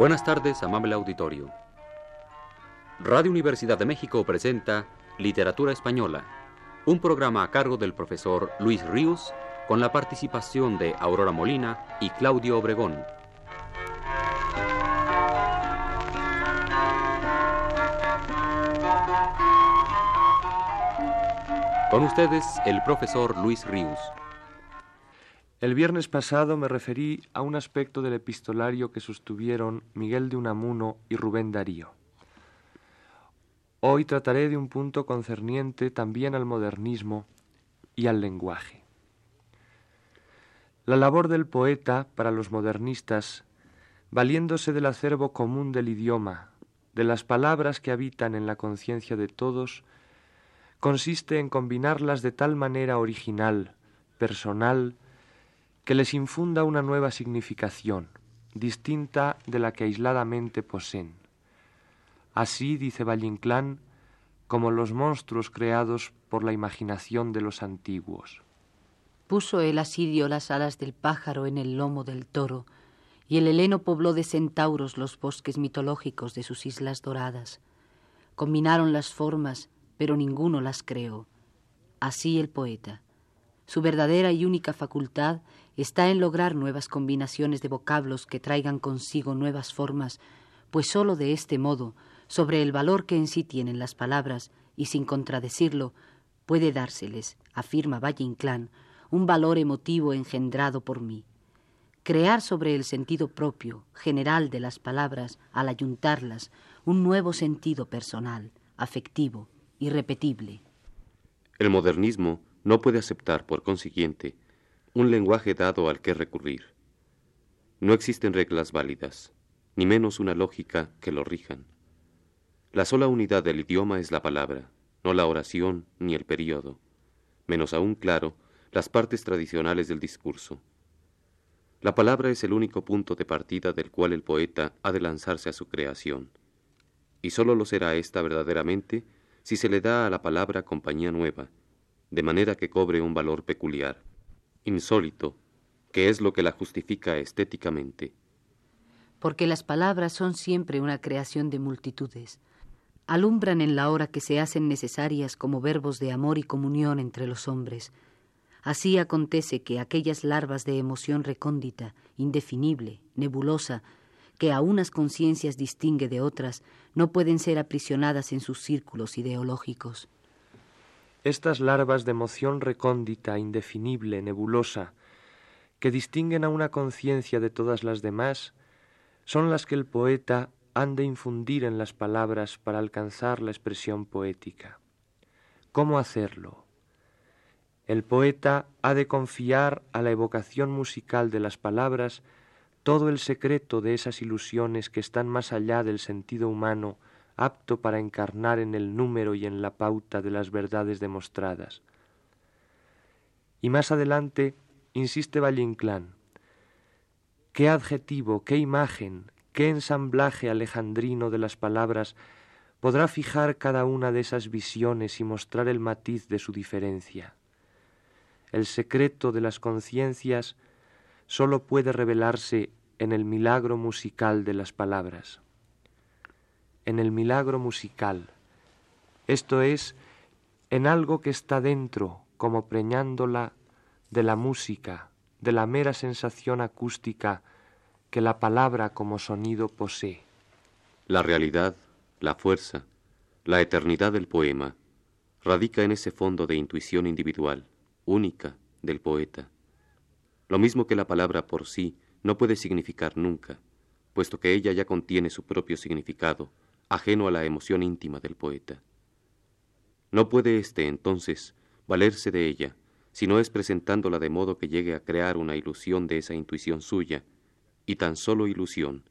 Buenas tardes, amable auditorio. Radio Universidad de México presenta Literatura Española, un programa a cargo del profesor Luis Ríos, con la participación de Aurora Molina y Claudio Obregón. Con ustedes, el profesor Luis Ríos. El viernes pasado me referí a un aspecto del epistolario que sostuvieron Miguel de Unamuno y Rubén Darío. Hoy trataré de un punto concerniente también al modernismo y al lenguaje. La labor del poeta para los modernistas, valiéndose del acervo común del idioma, de las palabras que habitan en la conciencia de todos, consiste en combinarlas de tal manera original, personal, que les infunda una nueva significación, distinta de la que aisladamente poseen. Así, dice Valle Inclán, como los monstruos creados por la imaginación de los antiguos. Puso el asidio las alas del pájaro en el lomo del toro, y el heleno pobló de centauros los bosques mitológicos de sus islas doradas. Combinaron las formas, pero ninguno las creó. Así el poeta. Su verdadera y única facultad está en lograr nuevas combinaciones de vocablos que traigan consigo nuevas formas, pues sólo de este modo, sobre el valor que en sí tienen las palabras, y sin contradecirlo, puede dárseles, afirma Valle Inclán, un valor emotivo engendrado por mí. Crear sobre el sentido propio, general de las palabras, al ayuntarlas, un nuevo sentido personal, afectivo, irrepetible. El modernismo no puede aceptar, por consiguiente, un lenguaje dado al que recurrir. No existen reglas válidas, ni menos una lógica que lo rijan. La sola unidad del idioma es la palabra, no la oración ni el período, menos aún claro las partes tradicionales del discurso. La palabra es el único punto de partida del cual el poeta ha de lanzarse a su creación, y sólo lo será ésta verdaderamente si se le da a la palabra compañía nueva, de manera que cobre un valor peculiar, insólito, que es lo que la justifica estéticamente. Porque las palabras son siempre una creación de multitudes. Alumbran en la hora que se hacen necesarias como verbos de amor y comunión entre los hombres. Así acontece que aquellas larvas de emoción recóndita, indefinible, nebulosa, que a unas conciencias distingue de otras, no pueden ser aprisionadas en sus círculos ideológicos. Estas larvas de emoción recóndita, indefinible, nebulosa, que distinguen a una conciencia de todas las demás, son las que el poeta han de infundir en las palabras para alcanzar la expresión poética. ¿Cómo hacerlo? El poeta ha de confiar a la evocación musical de las palabras todo el secreto de esas ilusiones que están más allá del sentido humano, apto para encarnar en el número y en la pauta de las verdades demostradas. Y más adelante insiste Valle Inclán, qué adjetivo, qué imagen, qué ensamblaje alejandrino de las palabras podrá fijar cada una de esas visiones y mostrar el matiz de su diferencia. El secreto de las conciencias sólo puede revelarse en el milagro musical de las palabras. En el milagro musical, esto es, en algo que está dentro, como preñándola de la música, de la mera sensación acústica que la palabra como sonido posee. La realidad, la fuerza, la eternidad del poema radica en ese fondo de intuición individual, única, del poeta lo mismo que la palabra por sí no puede significar nunca, puesto que ella ya contiene su propio significado, ajeno a la emoción íntima del poeta. No puede éste, entonces, valerse de ella, si no es presentándola de modo que llegue a crear una ilusión de esa intuición suya, y tan solo ilusión,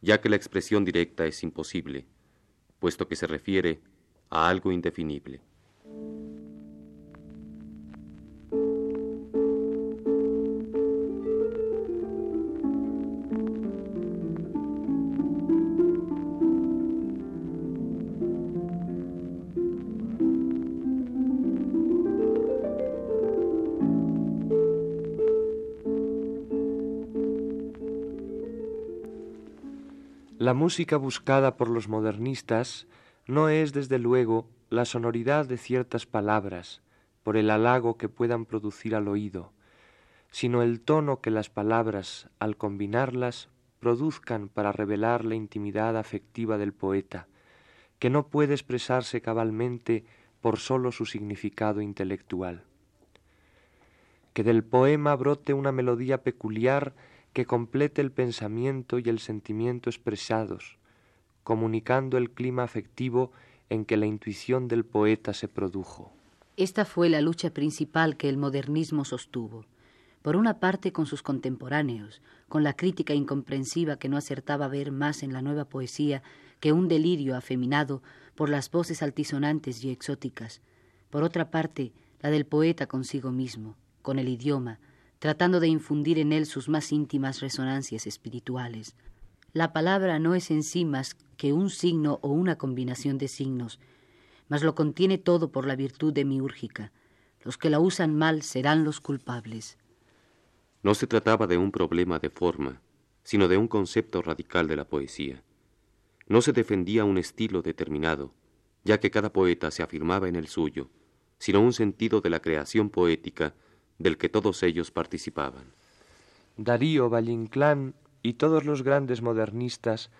ya que la expresión directa es imposible, puesto que se refiere a algo indefinible. La música buscada por los modernistas no es, desde luego, la sonoridad de ciertas palabras, por el halago que puedan producir al oído, sino el tono que las palabras, al combinarlas, produzcan para revelar la intimidad afectiva del poeta, que no puede expresarse cabalmente por sólo su significado intelectual. Que del poema brote una melodía peculiar que complete el pensamiento y el sentimiento expresados, comunicando el clima afectivo en que la intuición del poeta se produjo. Esta fue la lucha principal que el modernismo sostuvo por una parte con sus contemporáneos, con la crítica incomprensiva que no acertaba a ver más en la nueva poesía que un delirio afeminado por las voces altisonantes y exóticas, por otra parte la del poeta consigo mismo, con el idioma, tratando de infundir en él sus más íntimas resonancias espirituales. La palabra no es en sí más que un signo o una combinación de signos, mas lo contiene todo por la virtud demiúrgica. Los que la usan mal serán los culpables. No se trataba de un problema de forma, sino de un concepto radical de la poesía. No se defendía un estilo determinado, ya que cada poeta se afirmaba en el suyo, sino un sentido de la creación poética del que todos ellos participaban. Darío, Valle y todos los grandes modernistas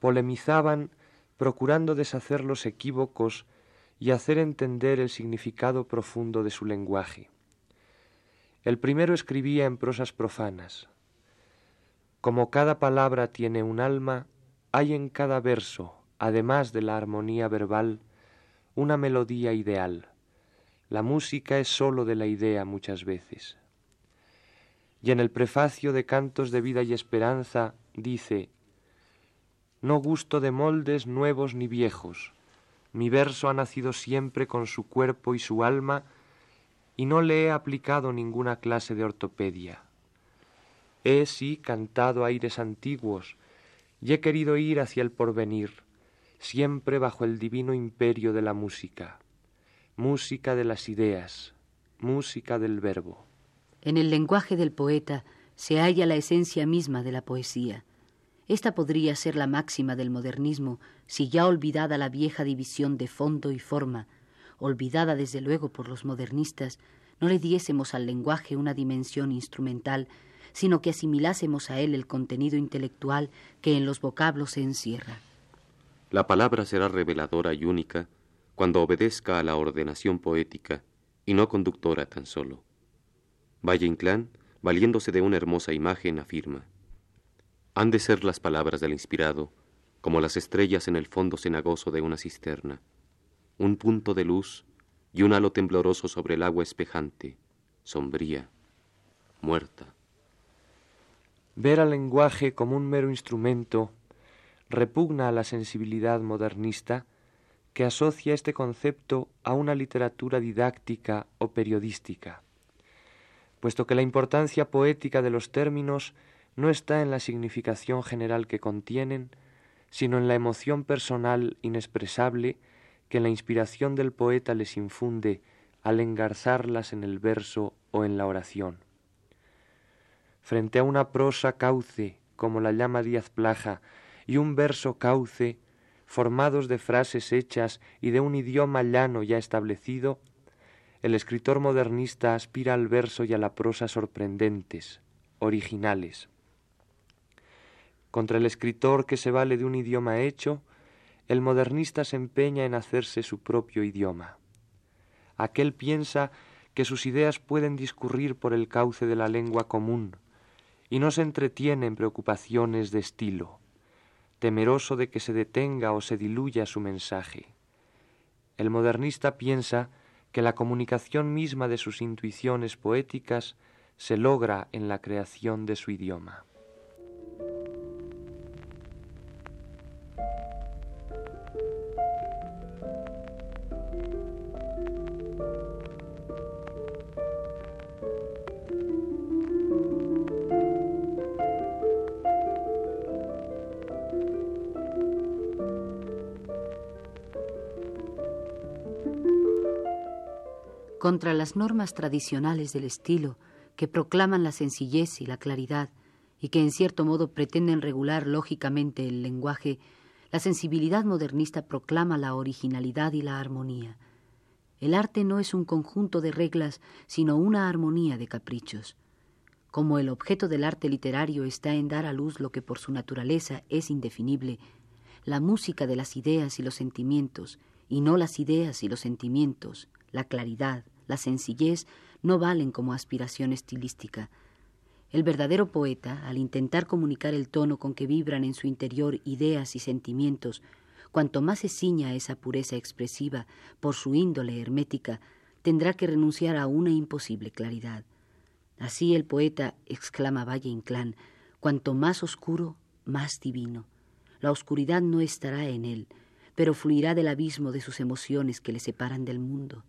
polemizaban procurando deshacer los equívocos y hacer entender el significado profundo de su lenguaje. El primero escribía en prosas profanas. Como cada palabra tiene un alma, hay en cada verso, además de la armonía verbal, una melodía ideal. La música es sólo de la idea muchas veces. Y en el prefacio de Cantos de Vida y Esperanza dice, No gusto de moldes nuevos ni viejos, mi verso ha nacido siempre con su cuerpo y su alma, y no le he aplicado ninguna clase de ortopedia. He sí cantado aires antiguos y he querido ir hacia el porvenir, siempre bajo el divino imperio de la música, música de las ideas, música del verbo. En el lenguaje del poeta se halla la esencia misma de la poesía. Esta podría ser la máxima del modernismo si ya olvidada la vieja división de fondo y forma, olvidada desde luego por los modernistas, no le diésemos al lenguaje una dimensión instrumental, sino que asimilásemos a él el contenido intelectual que en los vocablos se encierra. La palabra será reveladora y única cuando obedezca a la ordenación poética y no conductora tan solo. Valle Inclán, valiéndose de una hermosa imagen, afirma, han de ser las palabras del inspirado como las estrellas en el fondo cenagoso de una cisterna un punto de luz y un halo tembloroso sobre el agua espejante, sombría, muerta. Ver al lenguaje como un mero instrumento repugna a la sensibilidad modernista que asocia este concepto a una literatura didáctica o periodística, puesto que la importancia poética de los términos no está en la significación general que contienen, sino en la emoción personal inexpresable que la inspiración del poeta les infunde al engarzarlas en el verso o en la oración. Frente a una prosa cauce, como la llama Díaz Plaja, y un verso cauce, formados de frases hechas y de un idioma llano ya establecido, el escritor modernista aspira al verso y a la prosa sorprendentes, originales. Contra el escritor que se vale de un idioma hecho, el modernista se empeña en hacerse su propio idioma. Aquel piensa que sus ideas pueden discurrir por el cauce de la lengua común y no se entretiene en preocupaciones de estilo, temeroso de que se detenga o se diluya su mensaje. El modernista piensa que la comunicación misma de sus intuiciones poéticas se logra en la creación de su idioma. Contra las normas tradicionales del estilo que proclaman la sencillez y la claridad, y que en cierto modo pretenden regular lógicamente el lenguaje, la sensibilidad modernista proclama la originalidad y la armonía. El arte no es un conjunto de reglas, sino una armonía de caprichos. Como el objeto del arte literario está en dar a luz lo que por su naturaleza es indefinible, la música de las ideas y los sentimientos, y no las ideas y los sentimientos, la claridad, la sencillez, no valen como aspiración estilística. El verdadero poeta, al intentar comunicar el tono con que vibran en su interior ideas y sentimientos, cuanto más se ciña esa pureza expresiva por su índole hermética, tendrá que renunciar a una imposible claridad. Así el poeta, exclama Valle Inclán, cuanto más oscuro, más divino. La oscuridad no estará en él, pero fluirá del abismo de sus emociones que le separan del mundo.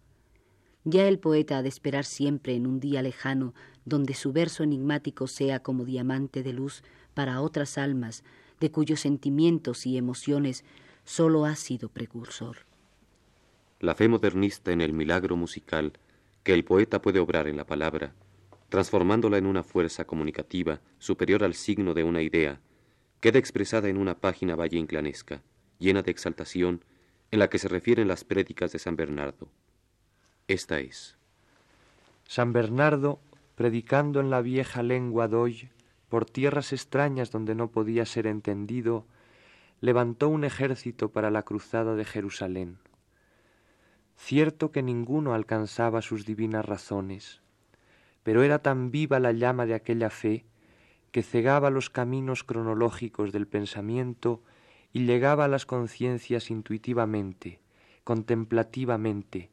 Ya el poeta ha de esperar siempre en un día lejano, donde su verso enigmático sea como diamante de luz para otras almas, de cuyos sentimientos y emociones sólo ha sido precursor. La fe modernista en el milagro musical que el poeta puede obrar en la palabra, transformándola en una fuerza comunicativa superior al signo de una idea, queda expresada en una página valle inclanesca, llena de exaltación, en la que se refieren las prédicas de San Bernardo. Esta es. San Bernardo, predicando en la vieja lengua doy, por tierras extrañas donde no podía ser entendido, levantó un ejército para la cruzada de Jerusalén. Cierto que ninguno alcanzaba sus divinas razones, pero era tan viva la llama de aquella fe que cegaba los caminos cronológicos del pensamiento y llegaba a las conciencias intuitivamente, contemplativamente,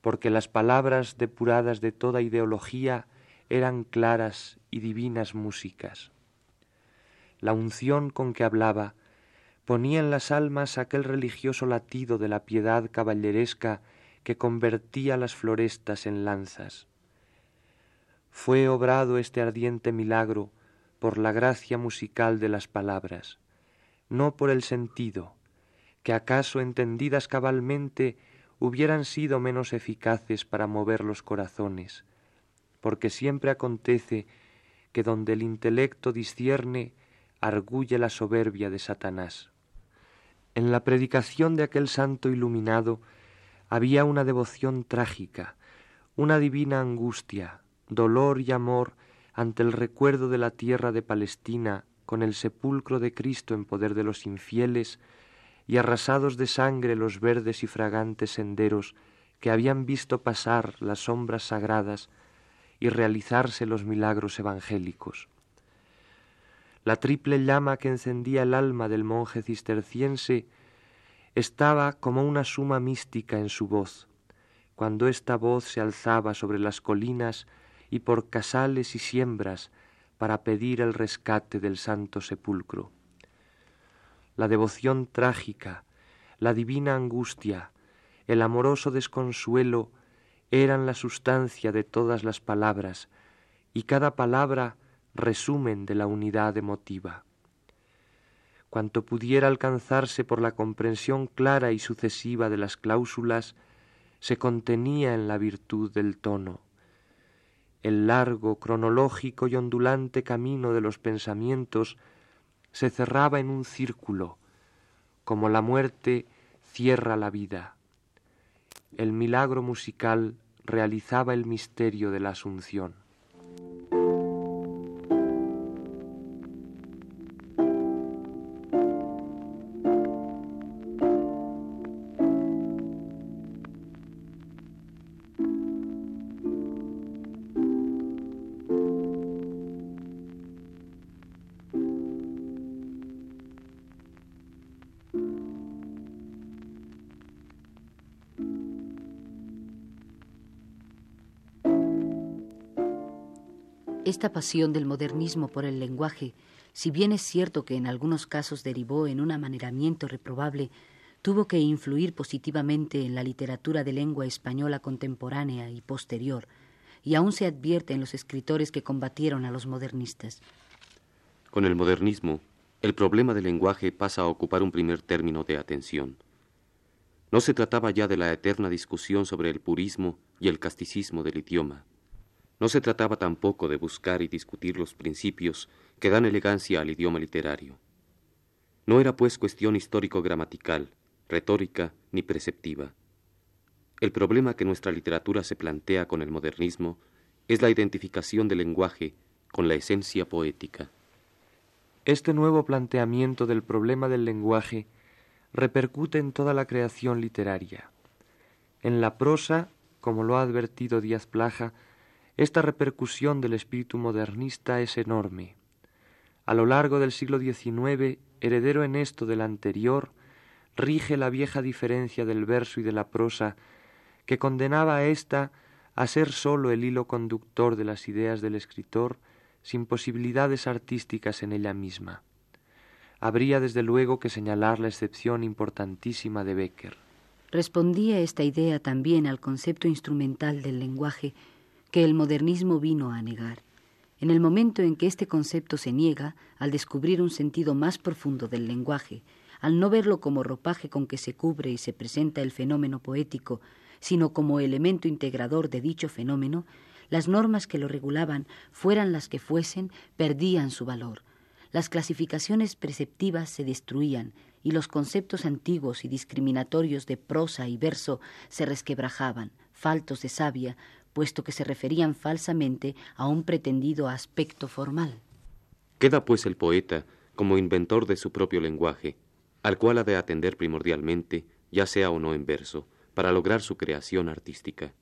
porque las palabras depuradas de toda ideología eran claras y divinas músicas. La unción con que hablaba ponía en las almas aquel religioso latido de la piedad caballeresca que convertía las florestas en lanzas. Fue obrado este ardiente milagro por la gracia musical de las palabras, no por el sentido, que acaso entendidas cabalmente hubieran sido menos eficaces para mover los corazones, porque siempre acontece que donde el intelecto discierne, arguye la soberbia de Satanás. En la predicación de aquel santo iluminado había una devoción trágica, una divina angustia, dolor y amor ante el recuerdo de la tierra de Palestina con el sepulcro de Cristo en poder de los infieles y arrasados de sangre los verdes y fragantes senderos que habían visto pasar las sombras sagradas y realizarse los milagros evangélicos. La triple llama que encendía el alma del monje cisterciense estaba como una suma mística en su voz, cuando esta voz se alzaba sobre las colinas y por casales y siembras para pedir el rescate del santo sepulcro. La devoción trágica, la divina angustia, el amoroso desconsuelo eran la sustancia de todas las palabras, y cada palabra resumen de la unidad emotiva. Cuanto pudiera alcanzarse por la comprensión clara y sucesiva de las cláusulas, se contenía en la virtud del tono. El largo, cronológico y ondulante camino de los pensamientos se cerraba en un círculo, como la muerte cierra la vida. El milagro musical realizaba el misterio de la Asunción. Esta pasión del modernismo por el lenguaje, si bien es cierto que en algunos casos derivó en un amaneramiento reprobable, tuvo que influir positivamente en la literatura de lengua española contemporánea y posterior, y aún se advierte en los escritores que combatieron a los modernistas. Con el modernismo, el problema del lenguaje pasa a ocupar un primer término de atención. No se trataba ya de la eterna discusión sobre el purismo y el casticismo del idioma. No se trataba tampoco de buscar y discutir los principios que dan elegancia al idioma literario. No era pues cuestión histórico-gramatical, retórica ni preceptiva. El problema que nuestra literatura se plantea con el modernismo es la identificación del lenguaje con la esencia poética. Este nuevo planteamiento del problema del lenguaje repercute en toda la creación literaria. En la prosa, como lo ha advertido Díaz Plaja, esta repercusión del espíritu modernista es enorme. A lo largo del siglo XIX, heredero en esto del anterior, rige la vieja diferencia del verso y de la prosa, que condenaba a ésta a ser sólo el hilo conductor de las ideas del escritor, sin posibilidades artísticas en ella misma. Habría desde luego que señalar la excepción importantísima de Becker. Respondía esta idea también al concepto instrumental del lenguaje que el modernismo vino a negar. En el momento en que este concepto se niega, al descubrir un sentido más profundo del lenguaje, al no verlo como ropaje con que se cubre y se presenta el fenómeno poético, sino como elemento integrador de dicho fenómeno, las normas que lo regulaban, fueran las que fuesen, perdían su valor. Las clasificaciones preceptivas se destruían y los conceptos antiguos y discriminatorios de prosa y verso se resquebrajaban, faltos de savia, puesto que se referían falsamente a un pretendido aspecto formal. Queda pues el poeta como inventor de su propio lenguaje, al cual ha de atender primordialmente, ya sea o no en verso, para lograr su creación artística.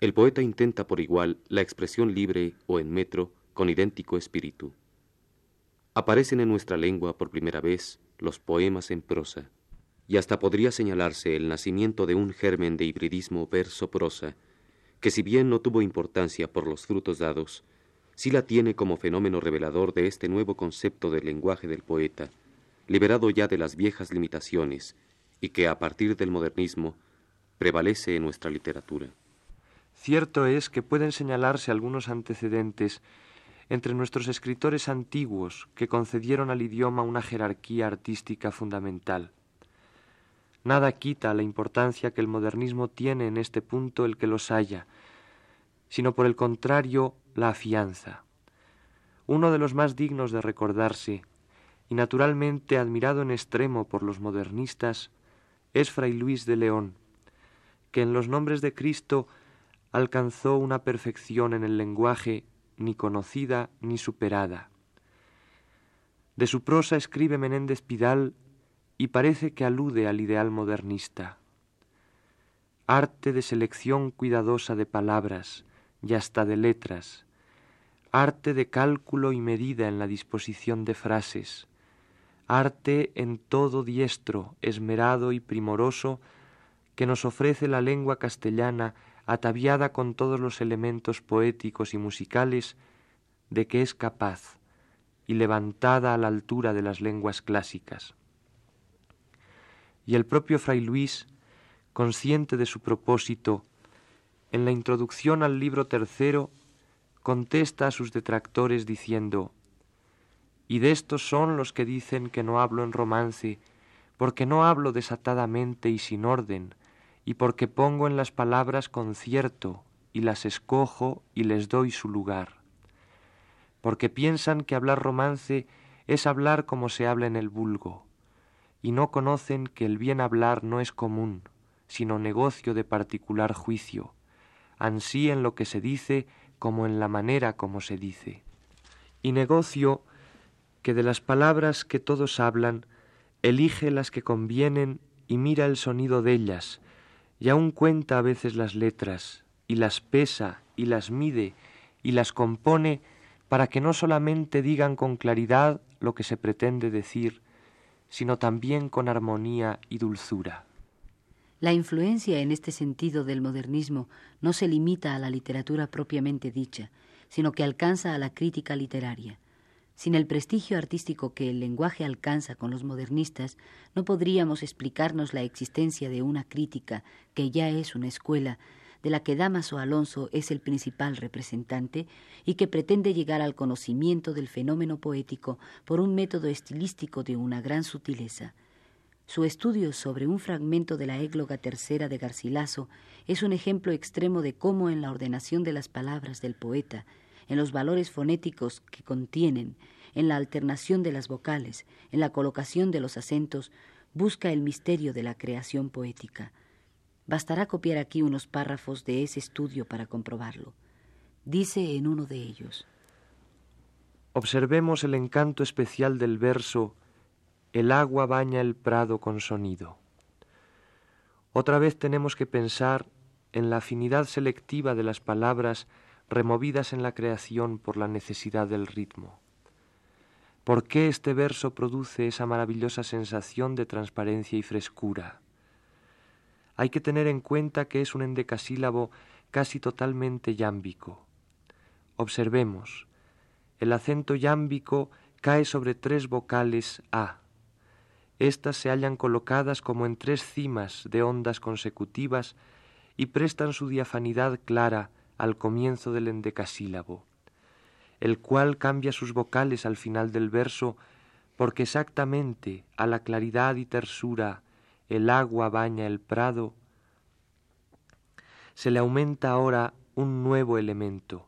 El poeta intenta por igual la expresión libre o en metro con idéntico espíritu. Aparecen en nuestra lengua por primera vez los poemas en prosa, y hasta podría señalarse el nacimiento de un germen de hibridismo verso-prosa, que si bien no tuvo importancia por los frutos dados, sí la tiene como fenómeno revelador de este nuevo concepto del lenguaje del poeta, liberado ya de las viejas limitaciones, y que a partir del modernismo prevalece en nuestra literatura. Cierto es que pueden señalarse algunos antecedentes entre nuestros escritores antiguos que concedieron al idioma una jerarquía artística fundamental. Nada quita la importancia que el modernismo tiene en este punto el que los haya, sino por el contrario la afianza. Uno de los más dignos de recordarse, y naturalmente admirado en extremo por los modernistas, es Fray Luis de León, que en los nombres de Cristo alcanzó una perfección en el lenguaje ni conocida ni superada. De su prosa escribe Menéndez Pidal y parece que alude al ideal modernista. Arte de selección cuidadosa de palabras y hasta de letras, arte de cálculo y medida en la disposición de frases, arte en todo diestro, esmerado y primoroso que nos ofrece la lengua castellana ataviada con todos los elementos poéticos y musicales de que es capaz y levantada a la altura de las lenguas clásicas. Y el propio Fray Luis, consciente de su propósito, en la introducción al libro tercero, contesta a sus detractores diciendo, Y de estos son los que dicen que no hablo en romance, porque no hablo desatadamente y sin orden, y porque pongo en las palabras concierto y las escojo y les doy su lugar. Porque piensan que hablar romance es hablar como se habla en el vulgo, y no conocen que el bien hablar no es común, sino negocio de particular juicio, ansí en lo que se dice como en la manera como se dice. Y negocio que de las palabras que todos hablan, elige las que convienen y mira el sonido de ellas, y aun cuenta a veces las letras, y las pesa, y las mide, y las compone para que no solamente digan con claridad lo que se pretende decir, sino también con armonía y dulzura. La influencia en este sentido del modernismo no se limita a la literatura propiamente dicha, sino que alcanza a la crítica literaria. Sin el prestigio artístico que el lenguaje alcanza con los modernistas, no podríamos explicarnos la existencia de una crítica que ya es una escuela, de la que Damaso Alonso es el principal representante y que pretende llegar al conocimiento del fenómeno poético por un método estilístico de una gran sutileza. Su estudio sobre un fragmento de la égloga tercera de Garcilaso es un ejemplo extremo de cómo en la ordenación de las palabras del poeta en los valores fonéticos que contienen, en la alternación de las vocales, en la colocación de los acentos, busca el misterio de la creación poética. Bastará copiar aquí unos párrafos de ese estudio para comprobarlo. Dice en uno de ellos. Observemos el encanto especial del verso El agua baña el prado con sonido. Otra vez tenemos que pensar en la afinidad selectiva de las palabras removidas en la creación por la necesidad del ritmo. ¿Por qué este verso produce esa maravillosa sensación de transparencia y frescura? Hay que tener en cuenta que es un endecasílabo casi totalmente yámbico. Observemos, el acento yámbico cae sobre tres vocales A. Estas se hallan colocadas como en tres cimas de ondas consecutivas y prestan su diafanidad clara al comienzo del endecasílabo, el cual cambia sus vocales al final del verso porque exactamente a la claridad y tersura el agua baña el prado, se le aumenta ahora un nuevo elemento,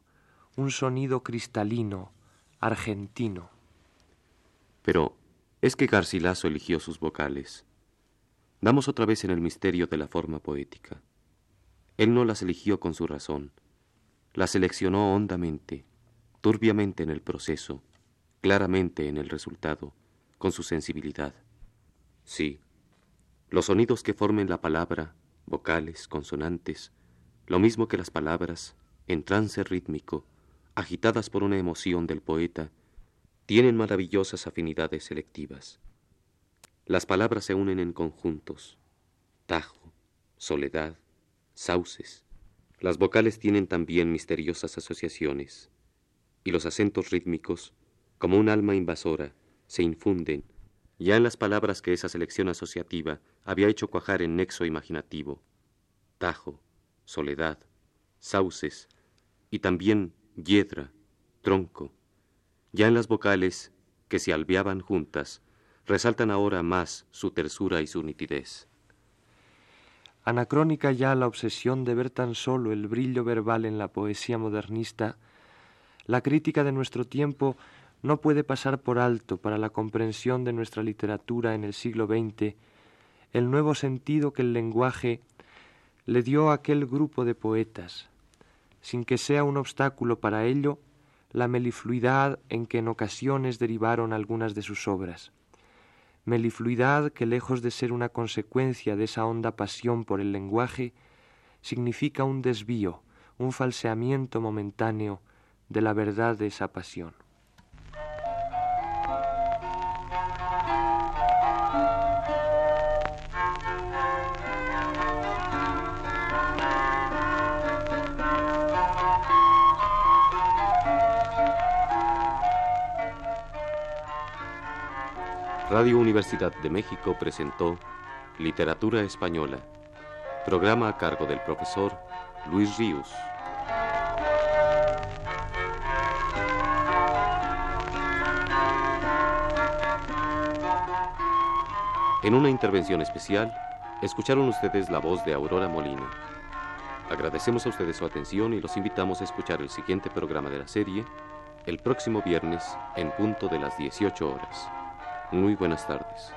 un sonido cristalino, argentino. Pero es que Garcilaso eligió sus vocales. Damos otra vez en el misterio de la forma poética. Él no las eligió con su razón, las seleccionó hondamente, turbiamente en el proceso, claramente en el resultado, con su sensibilidad. Sí, los sonidos que formen la palabra, vocales, consonantes, lo mismo que las palabras, en trance rítmico, agitadas por una emoción del poeta, tienen maravillosas afinidades selectivas. Las palabras se unen en conjuntos, tajo, soledad, sauces. Las vocales tienen también misteriosas asociaciones, y los acentos rítmicos, como un alma invasora, se infunden ya en las palabras que esa selección asociativa había hecho cuajar en nexo imaginativo, tajo, soledad, sauces, y también hiedra, tronco. Ya en las vocales, que se alveaban juntas, resaltan ahora más su tersura y su nitidez. Anacrónica ya la obsesión de ver tan solo el brillo verbal en la poesía modernista, la crítica de nuestro tiempo no puede pasar por alto para la comprensión de nuestra literatura en el siglo XX el nuevo sentido que el lenguaje le dio a aquel grupo de poetas, sin que sea un obstáculo para ello la melifluidad en que en ocasiones derivaron algunas de sus obras melifluidad que lejos de ser una consecuencia de esa honda pasión por el lenguaje, significa un desvío, un falseamiento momentáneo de la verdad de esa pasión. Radio Universidad de México presentó Literatura Española, programa a cargo del profesor Luis Ríos. En una intervención especial, escucharon ustedes la voz de Aurora Molina. Agradecemos a ustedes su atención y los invitamos a escuchar el siguiente programa de la serie el próximo viernes en punto de las 18 horas. Muy buenas tardes.